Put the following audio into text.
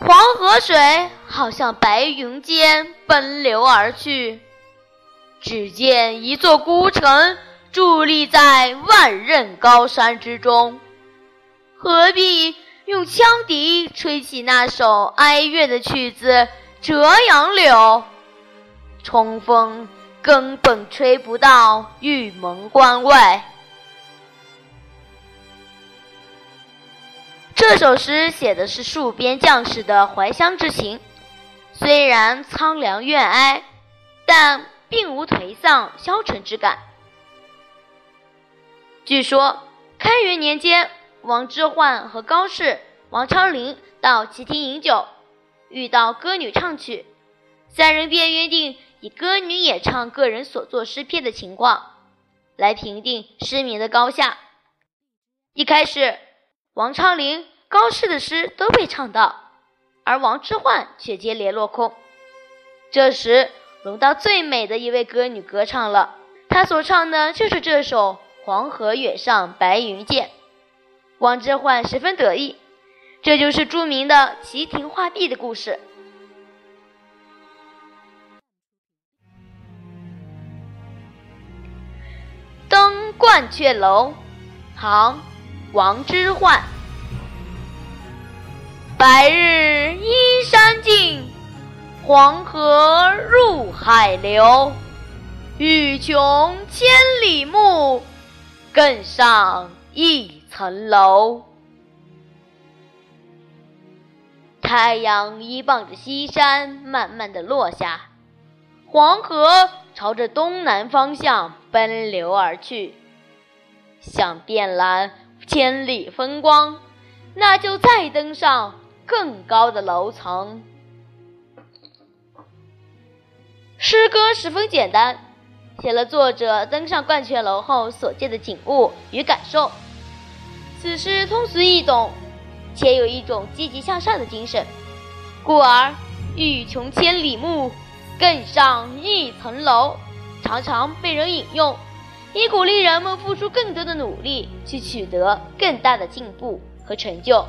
黄河水好像白云间奔流而去，只见一座孤城伫立在万仞高山之中。何必用羌笛吹起那首哀怨的曲子《折杨柳》？冲锋根本吹不到玉门关外。这首诗写的是戍边将士的怀乡之情，虽然苍凉怨哀，但并无颓丧消沉之感。据说开元年间，王之涣和高适、王昌龄到齐亭饮酒，遇到歌女唱曲，三人便约定以歌女演唱个人所作诗篇的情况，来评定诗名的高下。一开始。王昌龄、高适的诗都被唱到，而王之涣却接连落空。这时，轮到最美的一位歌女歌唱了，她所唱的就是这首《黄河远上白云间》。王之涣十分得意，这就是著名的齐亭画壁的故事。登鹳雀楼，唐。王之涣，白日依山尽，黄河入海流。欲穷千里目，更上一层楼。太阳依傍着西山，慢慢的落下，黄河朝着东南方向奔流而去，想遍蓝。千里风光，那就再登上更高的楼层。诗歌十分简单，写了作者登上鹳雀楼后所见的景物与感受。此诗通俗易懂，且有一种积极向上的精神，故而“欲穷千里目，更上一层楼”常常被人引用。以鼓励人们付出更多的努力，去取得更大的进步和成就。